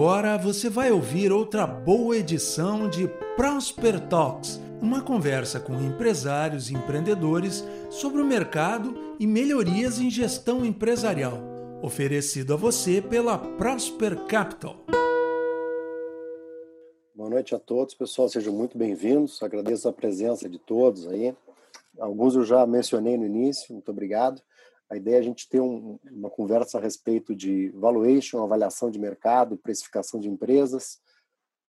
Agora você vai ouvir outra boa edição de Prosper Talks, uma conversa com empresários e empreendedores sobre o mercado e melhorias em gestão empresarial, oferecido a você pela Prosper Capital. Boa noite a todos, pessoal, sejam muito bem-vindos. Agradeço a presença de todos aí. Alguns eu já mencionei no início, muito obrigado. A ideia é a gente ter um, uma conversa a respeito de valuation, avaliação de mercado, precificação de empresas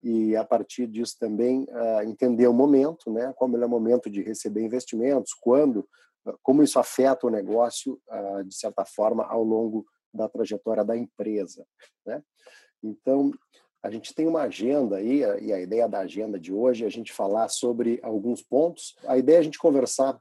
e a partir disso também uh, entender o momento, né? Qual é o melhor momento de receber investimentos, quando, uh, como isso afeta o negócio uh, de certa forma ao longo da trajetória da empresa, né? Então a gente tem uma agenda aí e a ideia da agenda de hoje é a gente falar sobre alguns pontos. A ideia é a gente conversar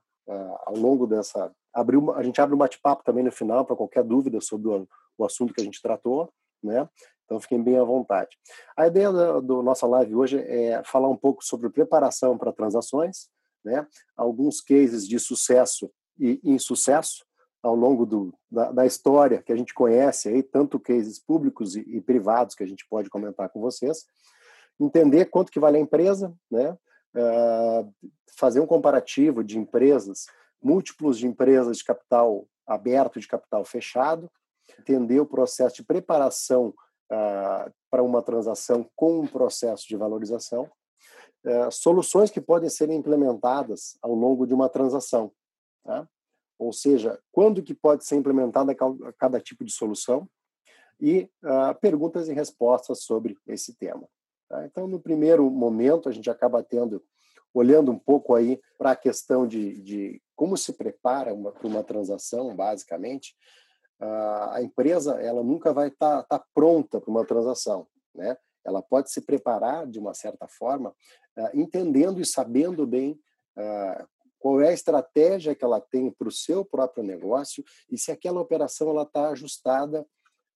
ao longo dessa abrir uma, a gente abre um bate-papo também no final para qualquer dúvida sobre o, o, assunto que a gente tratou, né? Então fiquem bem à vontade. A ideia da nossa live hoje é falar um pouco sobre preparação para transações, né? Alguns cases de sucesso e insucesso ao longo do, da, da, história que a gente conhece aí, tanto cases públicos e, e, privados que a gente pode comentar com vocês, entender quanto que vale a empresa, né? Uh, fazer um comparativo de empresas múltiplos de empresas de capital aberto, de capital fechado, entender o processo de preparação uh, para uma transação com um processo de valorização, uh, soluções que podem ser implementadas ao longo de uma transação, tá? ou seja, quando que pode ser implementada cada, tipo de solução e uh, perguntas e respostas sobre esse tema. Tá? Então, no primeiro momento, a gente acaba tendo olhando um pouco aí para a questão de, de, como se prepara para uma transação, basicamente, a empresa ela nunca vai estar tá, tá pronta para uma transação, né? Ela pode se preparar de uma certa forma, uh, entendendo e sabendo bem uh, qual é a estratégia que ela tem para o seu próprio negócio e se aquela operação ela está ajustada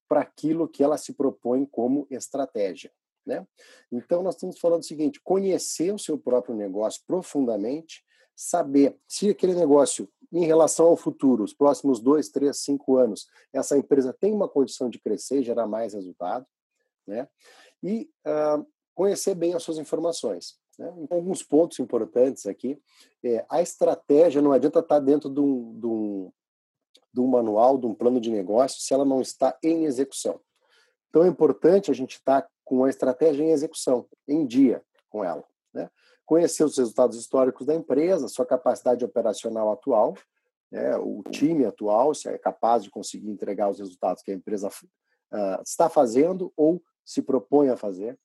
para aquilo que ela se propõe como estratégia. Né? Então, nós estamos falando o seguinte: conhecer o seu próprio negócio profundamente, saber se aquele negócio, em relação ao futuro, os próximos dois, três, cinco anos, essa empresa tem uma condição de crescer e gerar mais resultado, né? e uh, conhecer bem as suas informações. Né? Então, alguns pontos importantes aqui. É, a estratégia não adianta estar dentro de um, de, um, de um manual, de um plano de negócio, se ela não está em execução. Então, é importante a gente estar com a estratégia em execução, em dia com ela. Né? Conhecer os resultados históricos da empresa, sua capacidade operacional atual, né? o time atual, se é capaz de conseguir entregar os resultados que a empresa uh, está fazendo ou se propõe a fazer.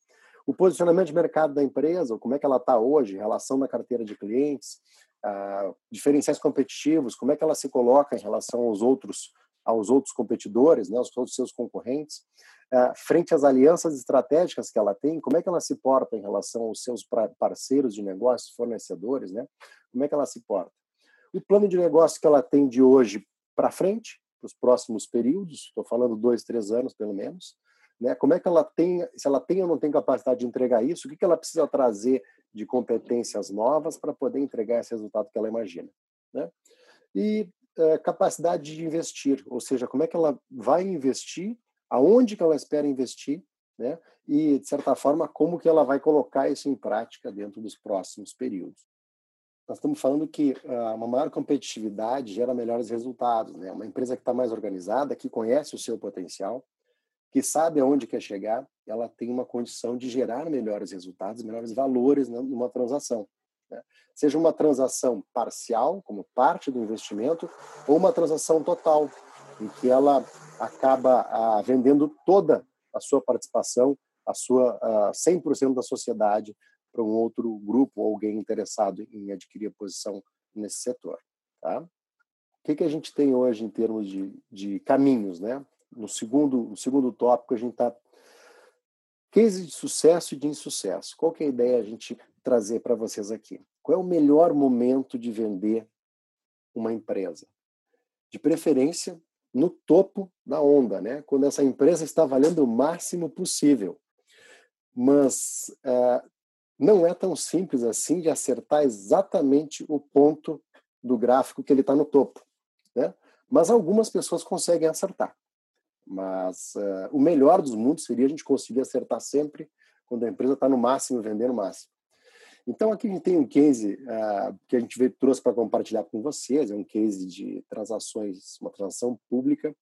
O posicionamento de mercado da empresa, como é que ela está hoje em relação à carteira de clientes, uh, diferenciais competitivos, como é que ela se coloca em relação aos outros aos outros competidores, né, aos seus concorrentes, uh, frente às alianças estratégicas que ela tem, como é que ela se porta em relação aos seus parceiros de negócios, fornecedores, né? Como é que ela se porta? O plano de negócio que ela tem de hoje para frente, para os próximos períodos, estou falando dois, três anos pelo menos, né? Como é que ela tem, se ela tem ou não tem capacidade de entregar isso, o que, que ela precisa trazer de competências novas para poder entregar esse resultado que ela imagina, né? E é, capacidade de investir, ou seja, como é que ela vai investir, aonde que ela espera investir, né? E de certa forma como que ela vai colocar isso em prática dentro dos próximos períodos. Nós estamos falando que uh, uma maior competitividade gera melhores resultados, né? Uma empresa que está mais organizada, que conhece o seu potencial, que sabe aonde quer chegar, ela tem uma condição de gerar melhores resultados, melhores valores numa transação. Né? Seja uma transação parcial, como parte do investimento, ou uma transação total, em que ela acaba ah, vendendo toda a sua participação, a sua ah, 100% da sociedade para um outro grupo ou alguém interessado em adquirir a posição nesse setor. Tá? O que, que a gente tem hoje em termos de, de caminhos? Né? No, segundo, no segundo tópico, a gente está case de sucesso e de insucesso. Qual que é a ideia a gente trazer para vocês aqui? Qual é o melhor momento de vender uma empresa? De preferência, no topo da onda, né? quando essa empresa está valendo o máximo possível. Mas uh, não é tão simples assim de acertar exatamente o ponto do gráfico que ele está no topo. Né? Mas algumas pessoas conseguem acertar. Mas uh, o melhor dos mundos seria a gente conseguir acertar sempre quando a empresa está no máximo, vendendo no máximo. Então, aqui a gente tem um case uh, que a gente trouxe para compartilhar com vocês, é um case de transações, uma transação pública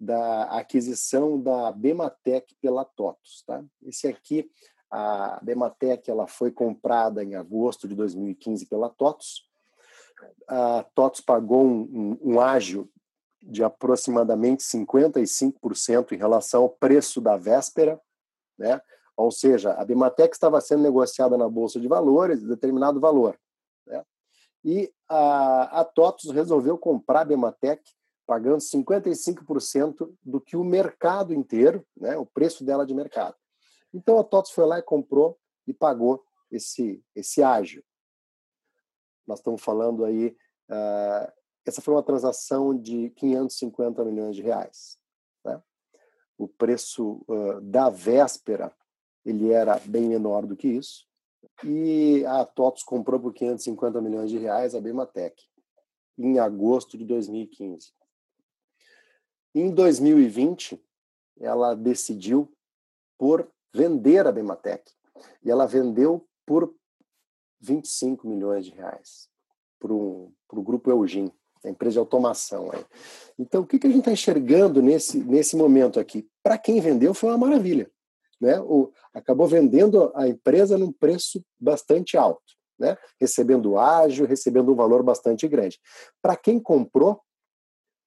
da aquisição da Bematec pela TOTUS. Tá? Esse aqui, a Bematec, ela foi comprada em agosto de 2015 pela TOTUS. A TOTUS pagou um, um, um ágio de aproximadamente 55% em relação ao preço da véspera, né? Ou seja, a Bimatec estava sendo negociada na bolsa de valores de determinado valor, né? E a, a TOTUS resolveu comprar a Bimatec pagando 55% do que o mercado inteiro, né, o preço dela de mercado. Então a TOTUS foi lá e comprou e pagou esse esse ágio. Nós estamos falando aí uh, essa foi uma transação de 550 milhões de reais. Né? O preço uh, da véspera ele era bem menor do que isso. E a TOTOS comprou por 550 milhões de reais a Bematec em agosto de 2015. Em 2020, ela decidiu por vender a Bematec. E ela vendeu por 25 milhões de reais para o grupo Eugin a empresa de automação. Aí. Então, o que, que a gente está enxergando nesse, nesse momento aqui? Para quem vendeu, foi uma maravilha. Né? O, acabou vendendo a empresa num preço bastante alto, né? recebendo ágil, recebendo um valor bastante grande. Para quem comprou,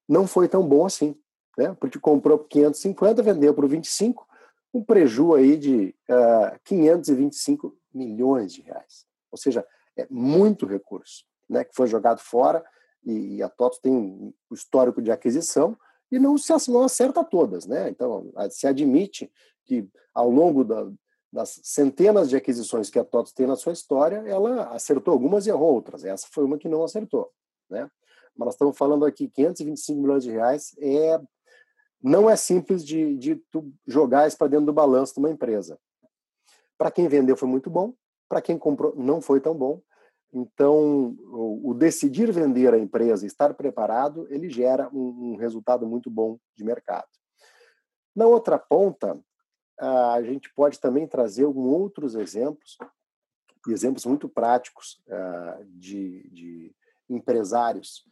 não foi tão bom assim, né? porque comprou por 550, vendeu por 25, um prejuízo aí de uh, ah, 525 milhões de reais. Ou seja, é muito recurso né, que foi jogado fora e, a TOTO tem um histórico de aquisição e não se não acerta todas, né? Então se admite que ao longo da, das centenas de aquisições que a TOTO tem na sua história, ela acertou algumas e errou outras. Essa foi uma que não acertou, né? Mas nós estamos falando aqui 525 milhões de reais é não é simples de, de jogar isso para dentro do balanço de uma empresa. Para quem vendeu foi muito bom, para quem comprou não foi tão bom. Então, o, decidir vender a empresa, estar preparado, ele gera um, um resultado muito bom de mercado. Na outra ponta, a gente pode também trazer outros exemplos, exemplos muito práticos de, de, empresários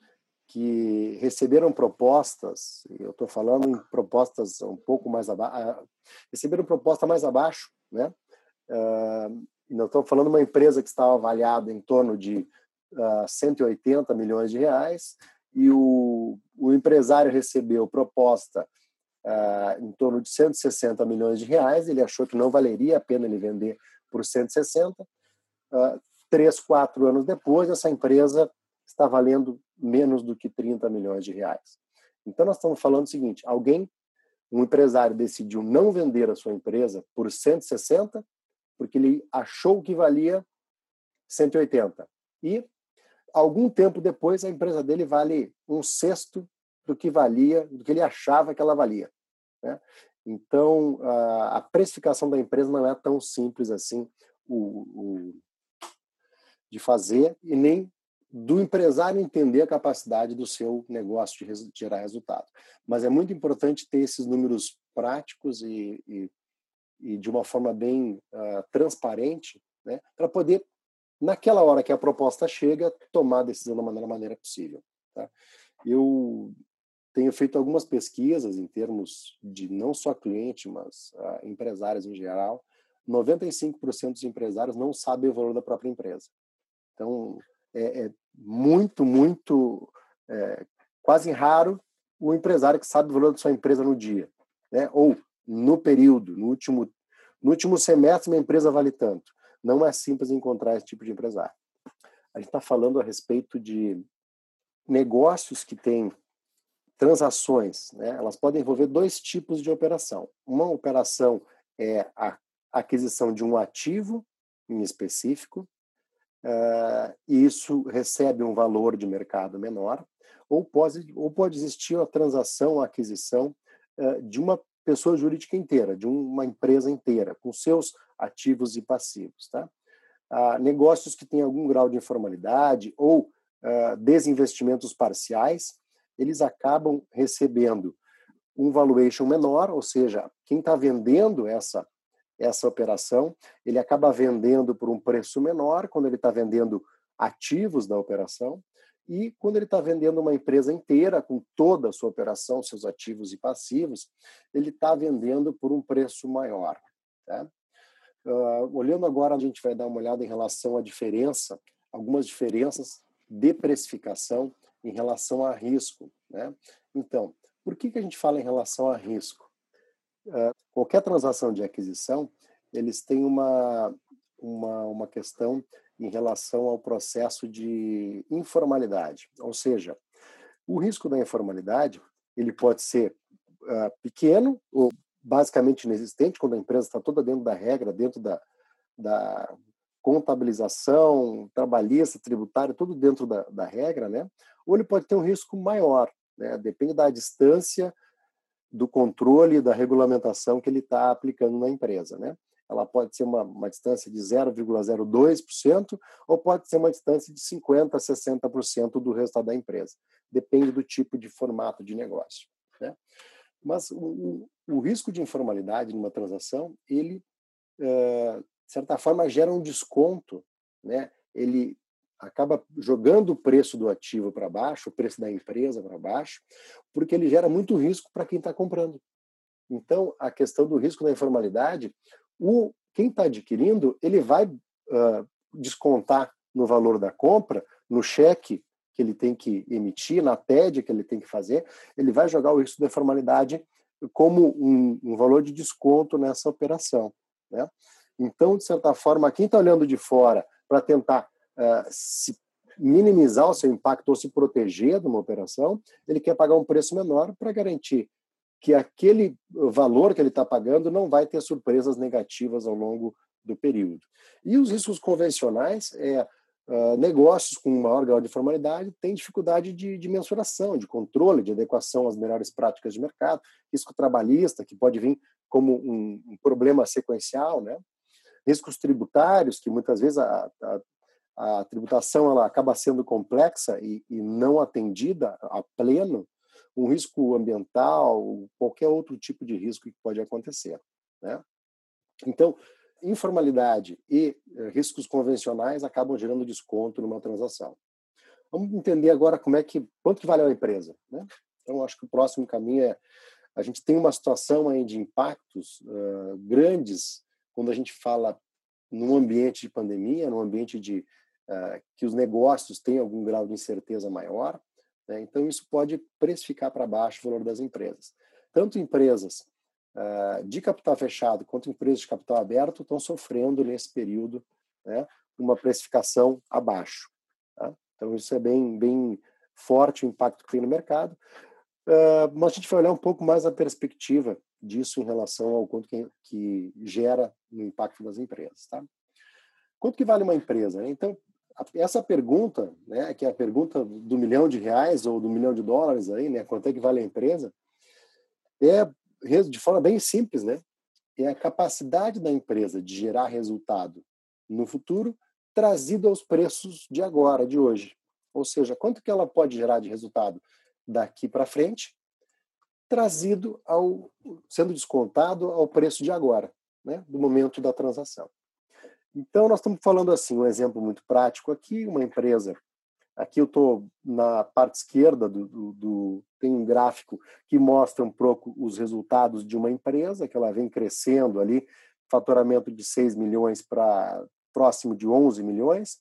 que receberam propostas, eu estou falando em propostas um pouco mais abaixo, receberam proposta mais abaixo, né? Uh, nós estamos falando de uma empresa que estava avaliada em torno de uh, ah, 180 milhões de reais e o, o empresário recebeu proposta uh, em torno de 160 milhões de reais. Ele achou que não valeria a pena ele vender por 160. Uh, três, quatro anos depois, essa empresa está valendo menos do que 30 milhões de reais. Então, nós estamos falando o seguinte: alguém, um empresário, decidiu não vender a sua empresa por 160 porque ele achou que valia 180. E algum tempo depois a empresa dele vale um sexto do que valia, do que ele achava que ela valia. Né? Então a precificação da empresa não é tão simples assim o, o, de fazer e nem do empresário entender a capacidade do seu negócio de gerar resultado. Mas é muito importante ter esses números práticos e, e e de uma forma bem uh, transparente, né, para poder, naquela hora que a proposta chega, tomar a decisão da maneira, maneira possível. Tá? Eu tenho feito algumas pesquisas em termos de não só cliente, mas uh, empresários em geral. 95% dos empresários não sabem o valor da própria empresa. Então, é, é muito, muito, é, quase raro o empresário que sabe o valor da sua empresa no dia, né? Ou no período, no último, no último semestre, minha empresa vale tanto. Não é simples encontrar esse tipo de empresário. A gente está falando a respeito de negócios que têm transações, né? elas podem envolver dois tipos de operação. Uma operação é a aquisição de um ativo em específico, uh, e isso recebe um valor de mercado menor, ou pode, ou pode existir a transação, a aquisição uh, de uma pessoa jurídica inteira, de uma empresa inteira, com seus ativos e passivos. Tá? Ah, negócios que têm algum grau de informalidade ou ah, desinvestimentos parciais, eles acabam recebendo um valuation menor, ou seja, quem está vendendo essa essa operação, ele acaba vendendo por um preço menor quando ele está vendendo ativos da operação e quando ele está vendendo uma empresa inteira com toda a sua operação, seus ativos e passivos, ele está vendendo por um preço maior. Uh, olhando agora, a gente vai dar uma olhada em relação à diferença, algumas diferenças de precificação em relação a risco. Né? Então, por que, que a gente fala em relação a risco? Uh, qualquer transação de aquisição, eles têm uma, uma, uma questão em relação ao processo de informalidade, ou seja, o risco da informalidade ele pode ser uh, pequeno ou basicamente inexistente quando a empresa está toda dentro da regra, dentro da, da contabilização trabalhista, tributária, tudo dentro da, da regra, né? Ou ele pode ter um risco maior, né? Depende da distância do controle da regulamentação que ele está aplicando na empresa, né? Ela pode ser uma, uma distância de 0,02% ou pode ser uma distância de 50% a 60% do resultado da empresa. Depende do tipo de formato de negócio. Né? Mas o, o, risco de informalidade numa transação, ele, é, de certa forma, gera um desconto. Né? Ele acaba jogando o preço do ativo para baixo, o preço da empresa para baixo, porque ele gera muito risco para quem está comprando. Então, a questão do risco da informalidade, o, quem está adquirindo, ele vai uh, descontar no valor da compra, no cheque que ele tem que emitir, na TED que ele tem que fazer, ele vai jogar o risco da formalidade como um, um valor de desconto nessa operação. Né? Então, de certa forma, quem está olhando de fora para tentar uh, se minimizar o seu impacto ou se proteger de uma operação, ele quer pagar um preço menor para garantir que aquele valor que ele está pagando não vai ter surpresas negativas ao longo do período. E os riscos convencionais é uh, negócios com maior grau de formalidade têm dificuldade de, de, mensuração, de controle, de adequação às melhores práticas de mercado, risco trabalhista que pode vir como um, um problema sequencial, né? Riscos tributários que muitas vezes a, a a tributação ela acaba sendo complexa e, e, não atendida a pleno, um risco ambiental, qualquer outro tipo de risco que pode acontecer. Né? Então, informalidade e eh, riscos convencionais acabam gerando desconto numa transação. Vamos entender agora como é que quanto que vale a empresa, né? Então acho que o próximo caminho é a gente tem uma situação aí de impactos uh, grandes quando a gente fala num ambiente de pandemia, num ambiente de uh, que os negócios têm algum grau de incerteza maior, né? Então, isso pode precificar para baixo o valor das empresas. Tanto empresas uh, de capital fechado quanto empresas de capital aberto estão sofrendo nesse período né, uma precificação abaixo. Tá? Então, isso é bem, bem forte o impacto que tem no mercado. Uh, mas a gente vai olhar um pouco mais a perspectiva disso em relação ao quanto que, que gera no impacto das empresas. Tá? Quanto que vale uma empresa? Então, essa pergunta, né, que é a pergunta do milhão de reais ou do milhão de dólares aí, né, quanto é que vale a empresa, é de forma bem simples, né? É a capacidade da empresa de gerar resultado no futuro trazido aos preços de agora, de hoje. Ou seja, quanto que ela pode gerar de resultado daqui para frente, trazido ao sendo descontado ao preço de agora, né, do momento da transação. Então, nós estamos falando assim, um exemplo muito prático aqui, uma empresa. Aqui eu estou na parte esquerda do, do, do, tem um gráfico que mostra um pouco os resultados de uma empresa, que ela vem crescendo ali, faturamento de 6 milhões para próximo de 11 milhões,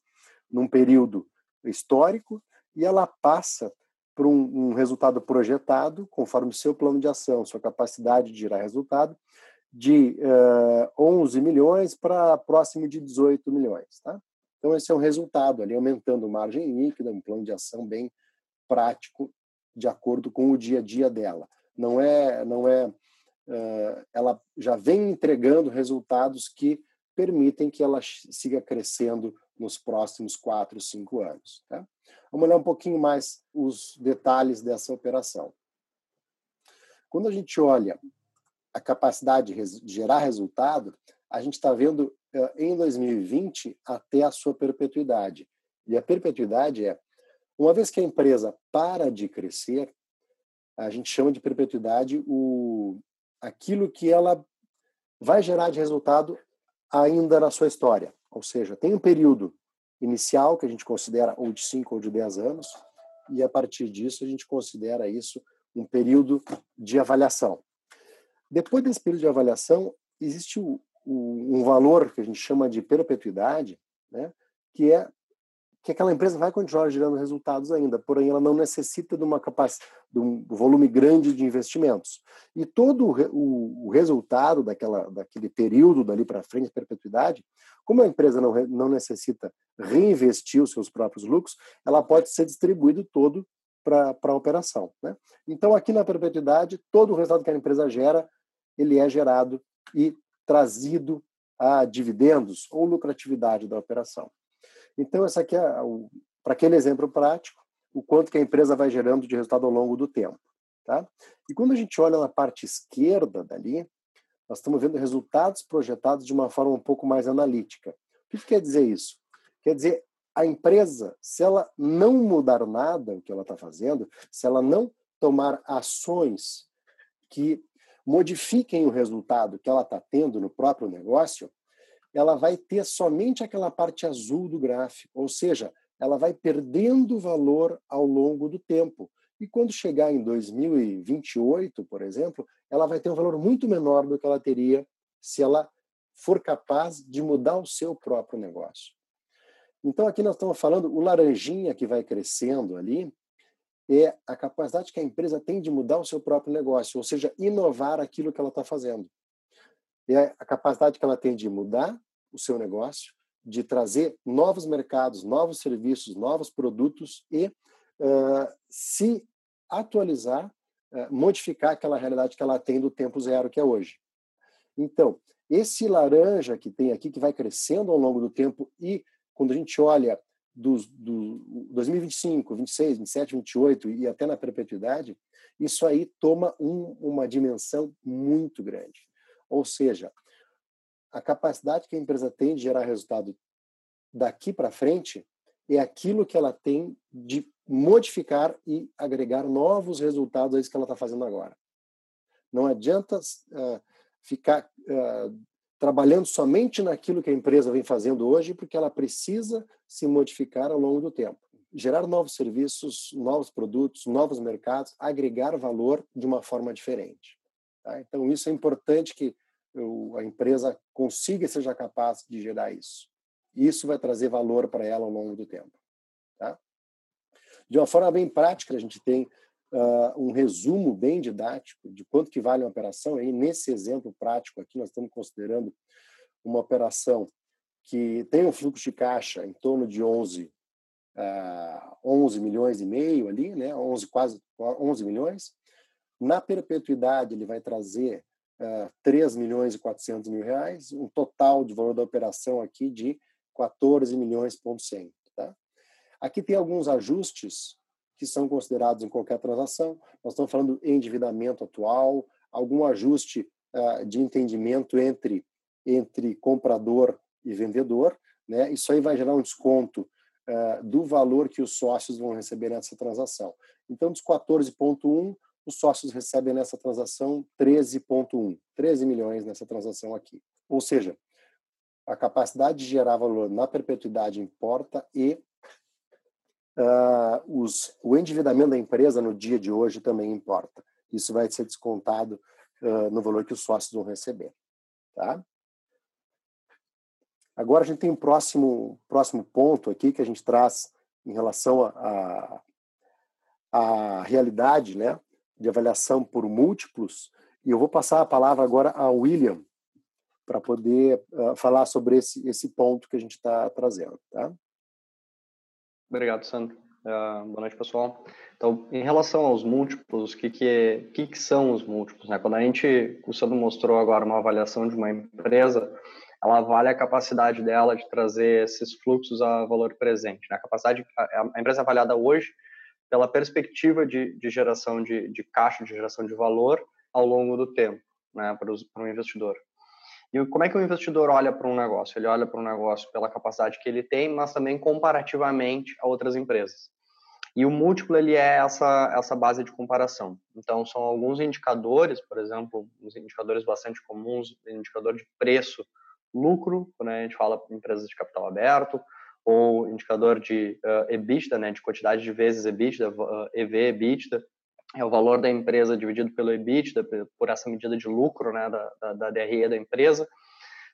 num período histórico, e ela passa por um, um resultado projetado, conforme o seu plano de ação, sua capacidade de gerar resultado, de uh, eh, 11 milhões para próximo de 18 milhões. Tá? Então, esse é o resultado ali, aumentando margem líquida, um plano de ação bem prático, de acordo com o dia a dia dela. Não é, não é, uh, ela já vem entregando resultados que permitem que ela siga crescendo nos próximos quatro, cinco anos. Tá? Vamos olhar um pouquinho mais os detalhes dessa operação. Quando a gente olha a capacidade de gerar resultado, a gente está vendo eh, em 2020 até a sua perpetuidade. E a perpetuidade é, uma vez que a empresa para de crescer, a gente chama de perpetuidade o, aquilo que ela vai gerar de resultado ainda na sua história. Ou seja, tem um período inicial que a gente considera ou de 5 ou de 10 anos, e a partir disso a gente considera isso um período de avaliação. Depois desse período de avaliação, existe o, o, um valor que a gente chama de perpetuidade, né, que é que aquela empresa vai continuar gerando resultados ainda, porém ela não necessita de uma capacidade, de um volume grande de investimentos. E todo o, o resultado daquela, daquele período dali para frente, perpetuidade, como a empresa não, não necessita reinvestir os seus próprios lucros, ela pode ser distribuído todo para a operação. Né? Então, aqui na perpetuidade, todo o resultado que a empresa gera, ele é gerado e trazido a dividendos ou lucratividade da operação. Então, esse aqui é, para aquele exemplo prático, o quanto que a empresa vai gerando de resultado ao longo do tempo. Tá? E quando a gente olha na parte esquerda dali, nós estamos vendo resultados projetados de uma forma um pouco mais analítica. O que quer dizer isso? Quer dizer, a empresa, se ela não mudar nada o que ela está fazendo, se ela não tomar ações que modifiquem o resultado que ela está tendo no próprio negócio, ela vai ter somente aquela parte azul do gráfico, ou seja, ela vai perdendo valor ao longo do tempo. E quando chegar em 2028, por exemplo, ela vai ter um valor muito menor do que ela teria se ela for capaz de mudar o seu próprio negócio. Então, aqui nós estamos falando, o laranjinha que vai crescendo ali é a capacidade que a empresa tem de mudar o seu próprio negócio, ou seja, inovar aquilo que ela está fazendo é a capacidade que ela tem de mudar o seu negócio, de trazer novos mercados, novos serviços, novos produtos e uh, se atualizar, uh, modificar aquela realidade que ela tem do tempo zero que é hoje. Então, esse laranja que tem aqui, que vai crescendo ao longo do tempo e quando a gente olha dos, do 2025, 26, 27, 28 e até na perpetuidade, isso aí toma um, uma dimensão muito grande. Ou seja, a capacidade que a empresa tem de gerar resultado daqui para frente é aquilo que ela tem de modificar e agregar novos resultados a isso que ela está fazendo agora. Não adianta uh, ficar uh, trabalhando somente naquilo que a empresa vem fazendo hoje, porque ela precisa se modificar ao longo do tempo. Gerar novos serviços, novos produtos, novos mercados, agregar valor de uma forma diferente. Tá? Então, isso é importante que a empresa consiga e seja capaz de gerar isso. Isso vai trazer valor para ela ao longo do tempo. Tá? De uma forma bem prática, a gente tem uh, um resumo bem didático de quanto que vale uma operação. E nesse exemplo prático aqui, nós estamos considerando uma operação que tem um fluxo de caixa em torno de 11, uh, 11 milhões e meio ali, né? 11, quase 11 milhões. Na perpetuidade, ele vai trazer uh, 3 milhões e 400 mil reais, um total de valor da operação aqui de 14 milhões ponto 100. Tá? Aqui tem alguns ajustes que são considerados em qualquer transação. Nós estamos falando endividamento atual, algum ajuste uh, de entendimento entre entre comprador e vendedor, né? Isso aí vai gerar um desconto uh, do valor que os sócios vão receber nessa transação. Então, dos 14,1 os sócios recebem nessa transação 13,1, 13 milhões nessa transação aqui. Ou seja, a capacidade de gerar valor na perpetuidade importa e uh, os, o endividamento da empresa no dia de hoje também importa. Isso vai ser descontado uh, no valor que os sócios vão receber. Tá? Agora a gente tem um próximo, próximo ponto aqui que a gente traz em relação à a, a, a, realidade, né? de avaliação por múltiplos, e eu vou passar a palavra agora a William para poder uh, falar sobre esse, esse ponto que a gente está trazendo. Tá? Obrigado, Sandro. Uh, boa noite, pessoal. Então, em relação aos múltiplos, o que, que, é, que, que são os múltiplos? Né? Quando a gente, o Sandro mostrou agora uma avaliação de uma empresa, ela avalia a capacidade dela de trazer esses fluxos a valor presente. Né? A capacidade, a, a empresa é avaliada hoje pela perspectiva de, de geração de, de, caixa, de geração de valor ao longo do tempo, né, para, os, para o investidor. E como é que o investidor olha para um negócio? Ele olha para um negócio pela capacidade que ele tem, mas também comparativamente a outras empresas. E o múltiplo ele é essa essa base de comparação. Então são alguns indicadores, por exemplo, uns indicadores bastante comuns, indicador de preço, lucro, quando a gente fala em empresas de capital aberto, ou indicador de uh, EBITDA, né, de quantidade de vezes EBITDA, uh, EV EBITDA, é o valor da empresa dividido pelo EBITDA, por essa medida de lucro, né, da, da, da DRE da empresa.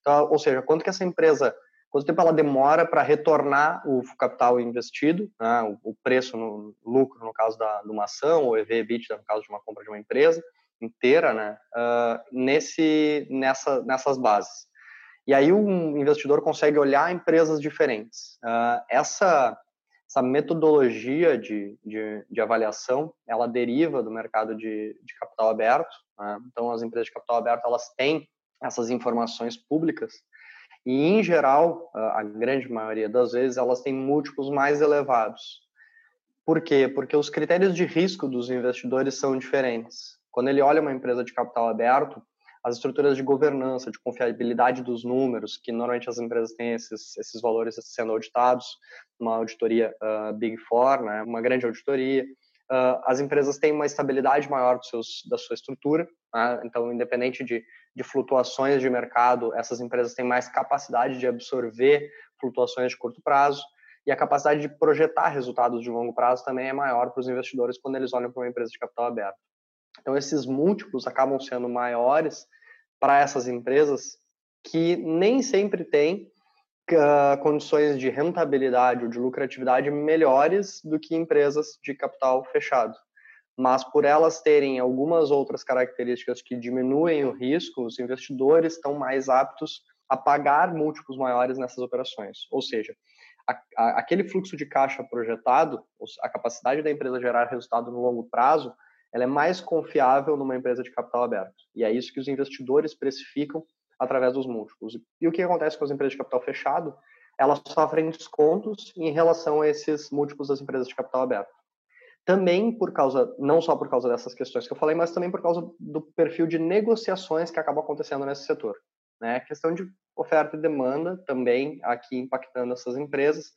Então, ou seja, quanto que essa empresa quanto tempo ela demora para retornar o capital investido, né, o, o, preço no lucro no caso da, de uma ação, ou EV EBITDA no caso de uma compra de uma empresa inteira, né, uh, nesse, nessa, nessas bases. E aí um investidor consegue olhar empresas diferentes. Uh, essa, essa metodologia de, de, de, avaliação, ela deriva do mercado de, de capital aberto. Né? Então, as empresas de capital aberto, elas têm essas informações públicas e, em geral, a grande maioria das vezes, elas têm múltiplos mais elevados. Por quê? Porque os critérios de risco dos investidores são diferentes. Quando ele olha uma empresa de capital aberto, as estruturas de governança, de confiabilidade dos números, que normalmente as empresas têm esses, esses valores sendo auditados, uma auditoria uh, Big Four, né, uma grande auditoria, uh, as empresas têm uma estabilidade maior dos seus, da sua estrutura, né? então, independente de, de flutuações de mercado, essas empresas têm mais capacidade de absorver flutuações de curto prazo, e a capacidade de projetar resultados de longo prazo também é maior para os investidores quando eles olham para uma empresa de capital aberto. Então, esses múltiplos acabam sendo maiores para essas empresas que nem sempre têm uh, condições de rentabilidade ou de lucratividade melhores do que empresas de capital fechado. Mas por elas terem algumas outras características que diminuem o risco, os investidores estão mais aptos a pagar múltiplos maiores nessas operações. Ou seja, a, a, aquele fluxo de caixa projetado, a capacidade da empresa gerar resultado no longo prazo, ela é mais confiável numa empresa de capital aberto. E é isso que os investidores precificam através dos múltiplos. E o que acontece com as empresas de capital fechado? Elas sofrem descontos em relação a esses múltiplos das empresas de capital aberto. Também por causa, não só por causa dessas questões que eu falei, mas também por causa do perfil de negociações que acabam acontecendo nesse setor. Né? A questão de oferta e demanda também aqui impactando essas empresas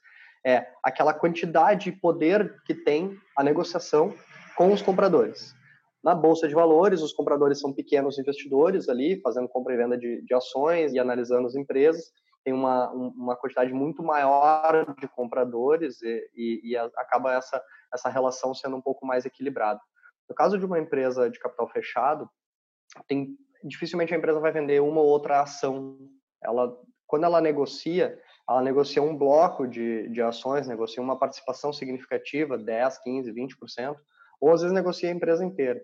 é aquela quantidade e poder que tem a negociação com os compradores. Na bolsa de valores, os compradores são pequenos investidores ali, fazendo compra e venda de, de ações e analisando as empresas. Tem uma, uma quantidade muito maior de compradores e, e, e acaba essa, essa relação sendo um pouco mais equilibrada. No caso de uma empresa de capital fechado, tem, dificilmente a empresa vai vender uma ou outra ação. Ela, quando ela negocia, ela negocia um bloco de, de ações, negocia uma participação significativa, 10, 15, 20%, ou às vezes negocia a empresa inteira.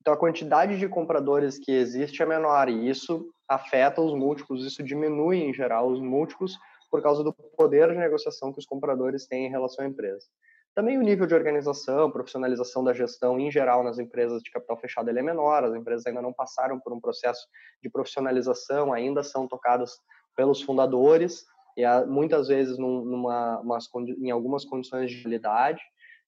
Então, a quantidade de compradores que existe é menor e isso afeta os múltiplos, isso diminui, em geral, os múltiplos por causa do poder de negociação que os compradores têm em relação à empresa. Também o nível de organização, profissionalização da gestão, em geral, nas empresas de capital fechado, ele é menor, as empresas ainda não passaram por um processo de profissionalização, ainda são tocadas pelos fundadores, e muitas vezes numa, umas, em algumas condições de agilidade,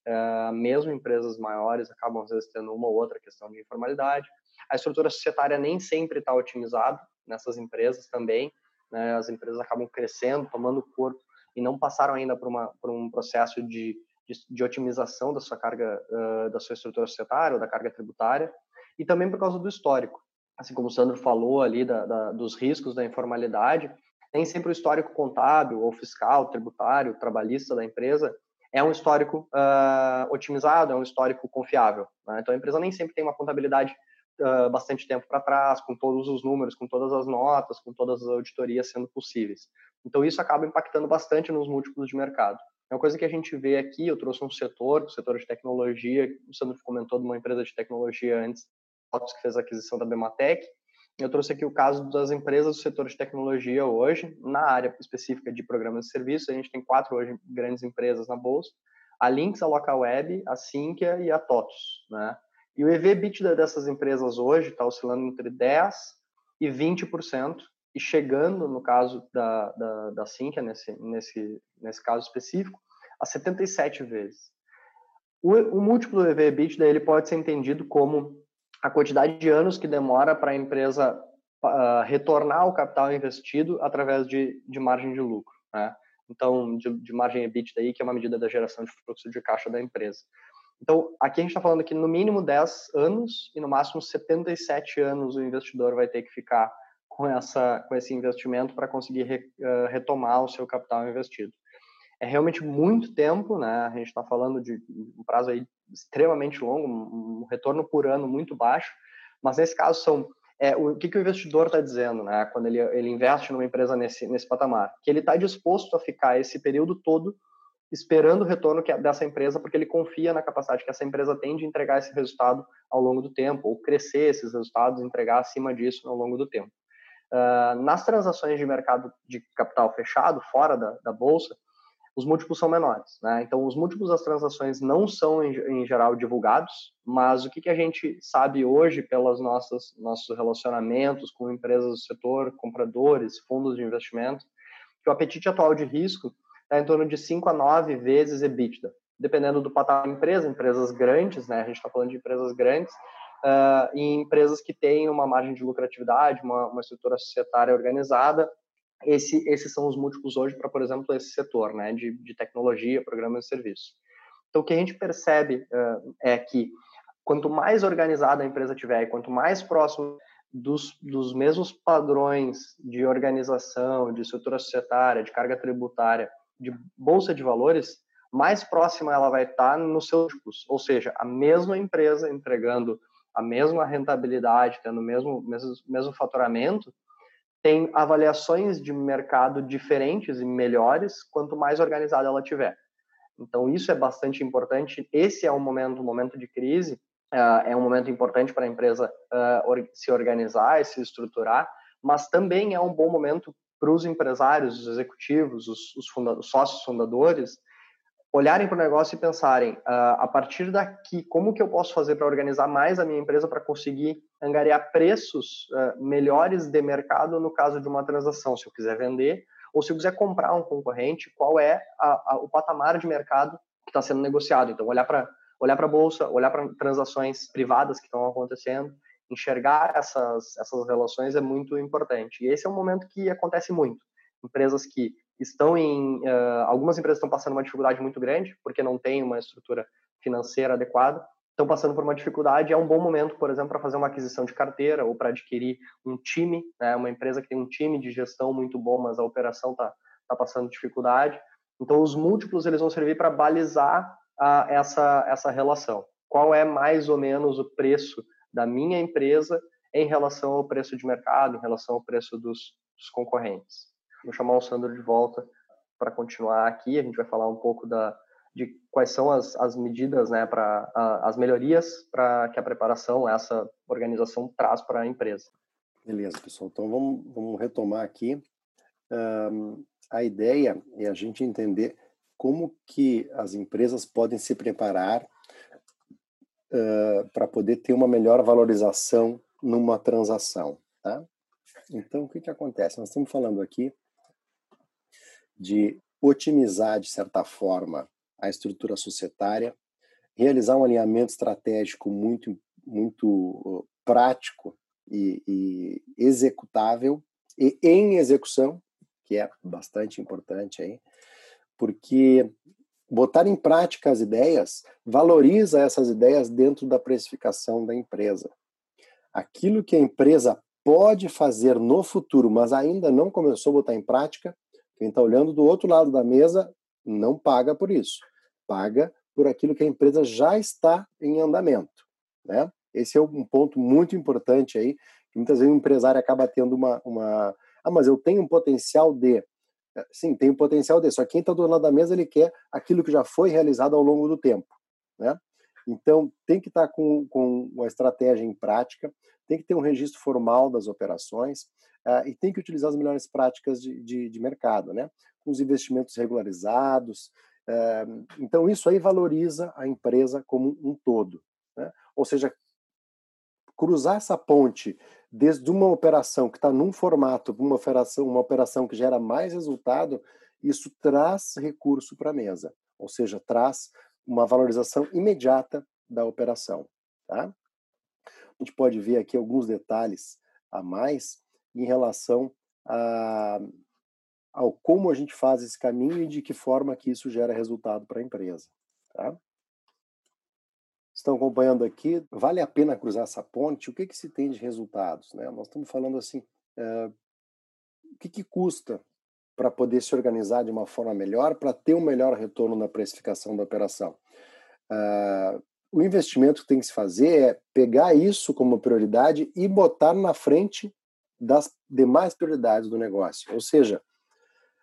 Uh, mesmo empresas maiores acabam às vezes tendo uma ou outra questão de informalidade. A estrutura societária nem sempre está otimizada nessas empresas também. Né? As empresas acabam crescendo, tomando corpo e não passaram ainda por, uma, por um processo de, de, de otimização da sua carga, uh, da sua estrutura societária ou da carga tributária. E também por causa do histórico. Assim como o Sandro falou ali da, da, dos riscos da informalidade, nem sempre o histórico contábil ou fiscal, tributário, trabalhista da empresa é um histórico uh, otimizado, é um histórico confiável. Né? Então a empresa nem sempre tem uma contabilidade uh, bastante tempo para trás, com todos os números, com todas as notas, com todas as auditorias sendo possíveis. Então isso acaba impactando bastante nos múltiplos de mercado. É uma coisa que a gente vê aqui, eu trouxe um setor, o setor de tecnologia, o Sandro comentou de uma empresa de tecnologia antes, que fez a aquisição da Bematec, eu trouxe aqui o caso das empresas do setor de tecnologia hoje, na área específica de programas de serviço. A gente tem quatro hoje grandes empresas na bolsa: a Lynx, a Localweb, a Sinqia e a TOTUS. Né? E o EV/EBITDA dessas empresas hoje está oscilando entre 10% e 20%, e chegando, no caso da, da, da nesse, nesse, nesse caso específico, a 77 vezes. O, o múltiplo EV/EBITDA ele pode ser entendido como a quantidade de anos que demora para a empresa uh, retornar o capital investido através de, de margem de lucro. Né? então de, de margem EBITDA aí, que é uma medida da geração de fluxo de caixa da empresa. Então, aqui a gente está falando que no mínimo 10 anos e no máximo 77 anos o investidor vai ter que ficar com, essa, com esse investimento para conseguir re, uh, retomar o seu capital investido. É realmente muito tempo, né? A gente está falando de um prazo aí extremamente longo, um retorno por ano muito baixo, mas nesse caso são é, o que, que o investidor está dizendo, né? Quando ele, ele investe numa empresa nesse, nesse patamar, que ele está disposto a ficar esse período todo esperando o retorno que, dessa empresa, porque ele confia na capacidade que essa empresa tem de entregar esse resultado ao longo do tempo, ou crescer esses resultados, entregar acima disso ao longo do tempo. Uh, nas transações de mercado de capital fechado, fora da, da bolsa, os múltiplos são menores. Né? Então, os múltiplos das transações não são, em, em geral, divulgados, mas o que, que, a gente sabe hoje pelos nossos, relacionamentos com empresas do setor, compradores, fundos de investimento, que o apetite atual de risco está em torno de 5 a 9 vezes EBITDA, dependendo do patamar da empresa, empresas grandes, né? a gente está falando de empresas grandes, uh, e empresas que têm uma margem de lucratividade, uma, uma estrutura societária organizada, esse, esses são os múltiplos hoje para, por exemplo, esse setor né, de, de tecnologia, programas de serviço. Então, o que a gente percebe uh, é que quanto mais organizada a empresa tiver e quanto mais próximo dos, dos mesmos padrões de organização, de estrutura societária, de carga tributária, de bolsa de valores, mais próxima ela vai estar nos seus múltiplos. Ou seja, a mesma empresa entregando a mesma rentabilidade, tendo o mesmo, mesmo, mesmo faturamento, tem avaliações de mercado diferentes e melhores quanto mais organizada ela tiver. Então isso é bastante importante. Esse é um momento, um momento de crise, uh, é um momento importante para a empresa or se organizar e se estruturar, mas também é um bom momento para os empresários, os executivos, os, os, funda os sócios fundadores olharem para o negócio e pensarem, uh, a partir daqui, como que eu posso fazer para organizar mais a minha empresa para conseguir angariar preços uh, melhores de mercado no caso de uma transação, se eu quiser vender, ou se eu quiser comprar um concorrente, qual é a, a, o patamar de mercado que está sendo negociado. Então, olhar para olhar para bolsa, olhar para transações privadas que estão acontecendo, enxergar essas, essas relações é muito importante. E esse é um momento que acontece muito. Empresas que estão em uh, algumas empresas estão passando uma dificuldade muito grande porque não tem uma estrutura financeira adequada estão passando por uma dificuldade é um bom momento por exemplo para fazer uma aquisição de carteira ou para adquirir um time né, uma empresa que tem um time de gestão muito bom mas a operação está tá passando dificuldade. Então os múltiplos eles vão servir para balizar a, essa essa relação. Qual é mais ou menos o preço da minha empresa em relação ao preço de mercado em relação ao preço dos, dos concorrentes Vou chamar o Sandro de volta para continuar aqui. A gente vai falar um pouco da, de quais são as, as medidas, né, para as melhorias para que a preparação, essa organização traz para a empresa. Beleza, pessoal. Então vamos, vamos retomar aqui. Um, a ideia é a gente entender como que as empresas podem se preparar uh, para poder ter uma melhor valorização numa transação, tá? Então, o que que acontece? Nós estamos falando aqui de otimizar, de certa forma, a estrutura societária, realizar um alinhamento estratégico muito, muito prático e, e executável, e em execução, que é bastante importante aí, porque botar em prática as ideias valoriza essas ideias dentro da precificação da empresa. Aquilo que a empresa pode fazer no futuro, mas ainda não começou a botar em prática, quem está olhando do outro lado da mesa não paga por isso, paga por aquilo que a empresa já está em andamento, né? Esse é um ponto muito importante aí, muitas vezes o empresário acaba tendo uma, uma ah, mas eu tenho um potencial de é, Sim, tem um potencial de, só que quem está do lado da mesa, ele quer aquilo que já foi realizado ao longo do tempo, né? Então, tem que estar com, com uma estratégia em prática, tem que ter um registro formal das operações, uh, e tem que utilizar as melhores práticas de, de, de mercado, né? Com os investimentos regularizados. Uh, então, isso aí valoriza a empresa como um todo. Né? Ou seja, cruzar essa ponte desde uma operação que está num formato, uma operação, uma operação que gera mais resultado, isso traz recurso para a mesa, ou seja, traz uma valorização imediata da operação. Tá? A gente pode ver aqui alguns detalhes a mais em relação a, ao como a gente faz esse caminho e de que forma que isso gera resultado para a empresa. Tá? Estão acompanhando aqui, vale a pena cruzar essa ponte? O que, que se tem de resultados? Né? Nós estamos falando assim, é, o que, que custa para poder se organizar de uma forma melhor, para ter um melhor retorno na precificação da operação? Uh, o investimento que tem que se fazer é pegar isso como prioridade e botar na frente das demais prioridades do negócio. Ou seja,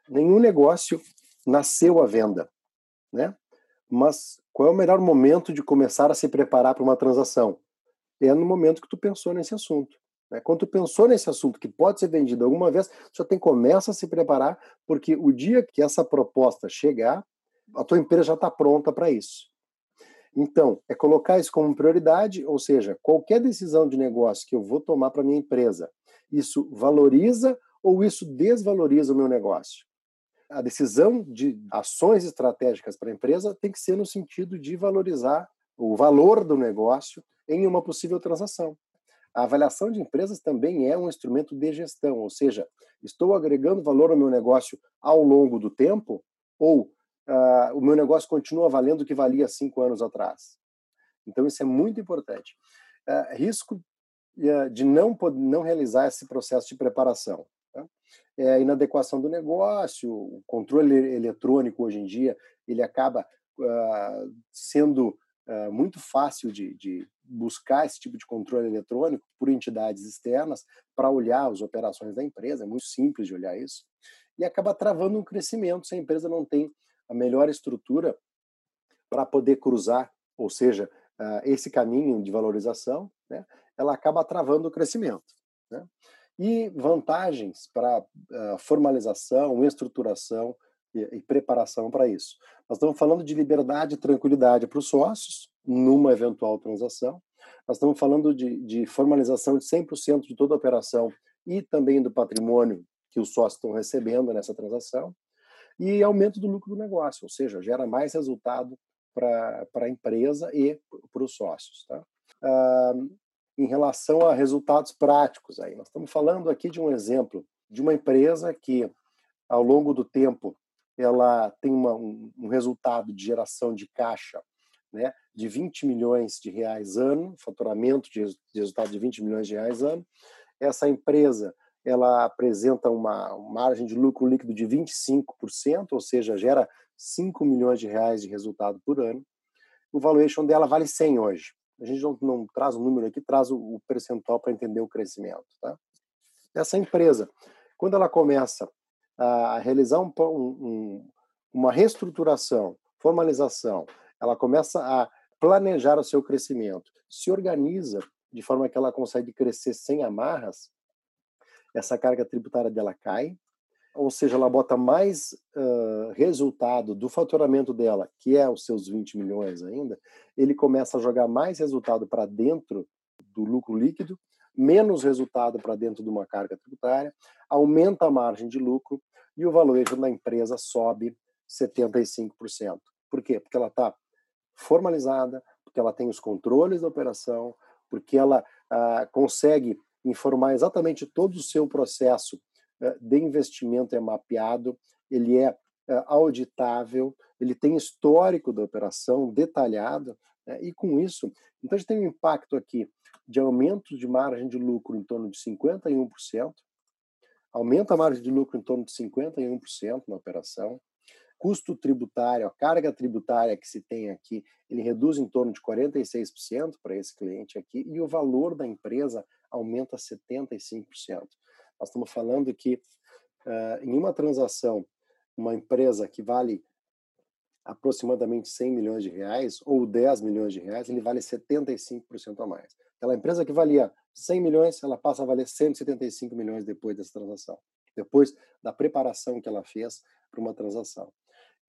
nenhum negócio nasceu à venda, né? Mas qual é o melhor momento de começar a se preparar para uma transação? É no momento que tu pensou nesse assunto. Né? Quando tu pensou nesse assunto que pode ser vendido alguma vez, já tem começa a se preparar, porque o dia que essa proposta chegar, a tua empresa já está pronta para isso. Então, é colocar isso como prioridade, ou seja, qualquer decisão de negócio que eu vou tomar para minha empresa, isso valoriza ou isso desvaloriza o meu negócio? A decisão de ações estratégicas para a empresa tem que ser no sentido de valorizar o valor do negócio em uma possível transação. A avaliação de empresas também é um instrumento de gestão, ou seja, estou agregando valor ao meu negócio ao longo do tempo ou uh, o meu negócio continua valendo o que valia cinco anos atrás. Então, isso é muito importante. Uh, risco uh, de não, não realizar esse processo de preparação. Tá? É a inadequação do negócio, o controle eletrônico hoje em dia, ele acaba sendo muito fácil de, de, buscar esse tipo de controle eletrônico por entidades externas para olhar as operações da empresa, é muito simples de olhar isso, e acaba travando um crescimento se a empresa não tem a melhor estrutura para poder cruzar, ou seja, uh, esse caminho de valorização, né, ela acaba travando o crescimento. Né? E vantagens para uh, formalização, estruturação e, preparação para isso. Nós estamos falando de liberdade e tranquilidade para os sócios numa eventual transação. Nós estamos falando de, de formalização de 100% de toda a operação e também do patrimônio que os sócios estão recebendo nessa transação e aumento do lucro do negócio, ou seja, gera mais resultado para a empresa e para os sócios. Tá? Ah, em relação a resultados práticos, aí, nós estamos falando aqui de um exemplo de uma empresa que, ao longo do tempo, ela tem uma, um, um, resultado de geração de caixa né, de 20 milhões de reais ano, faturamento de, de resultado de 20 milhões de reais ano. Essa empresa ela apresenta uma margem de lucro líquido de 25%, ou seja, gera 5 milhões de reais de resultado por ano. O valuation dela vale 100 hoje. A gente não, não traz o número aqui, traz o, o percentual para entender o crescimento. Tá? Essa empresa, quando ela começa a realizar um, um, uma reestruturação, formalização, ela começa a planejar o seu crescimento, se organiza de forma que ela consegue crescer sem amarras, essa carga tributária dela cai, ou seja, ela bota mais uh, resultado do faturamento dela, que é os seus 20 milhões ainda, ele começa a jogar mais resultado para dentro do lucro líquido, menos resultado para dentro de uma carga tributária, aumenta a margem de lucro e o valuation da empresa sobe 75%. Por quê? Porque ela está formalizada, porque ela tem os controles da operação, porque ela ah, consegue informar exatamente todo o seu processo eh, de investimento é mapeado, ele é eh, auditável, ele tem histórico da operação detalhado, né? e com isso, então a gente tem um impacto aqui de aumento de margem de lucro em torno de 51%, aumenta a margem de lucro em torno de 51% na operação, custo tributário, a carga tributária que se tem aqui, ele reduz em torno de 46% para esse cliente aqui, e o valor da empresa aumenta 75%. Nós estamos falando que uh, em uma transação, uma empresa que vale aproximadamente 100 milhões de reais ou 10 milhões de reais, ele vale 75% a mais. Aquela empresa que valia 100 milhões, ela passa a valer 175 milhões depois dessa transação, depois da preparação que ela fez para uma transação.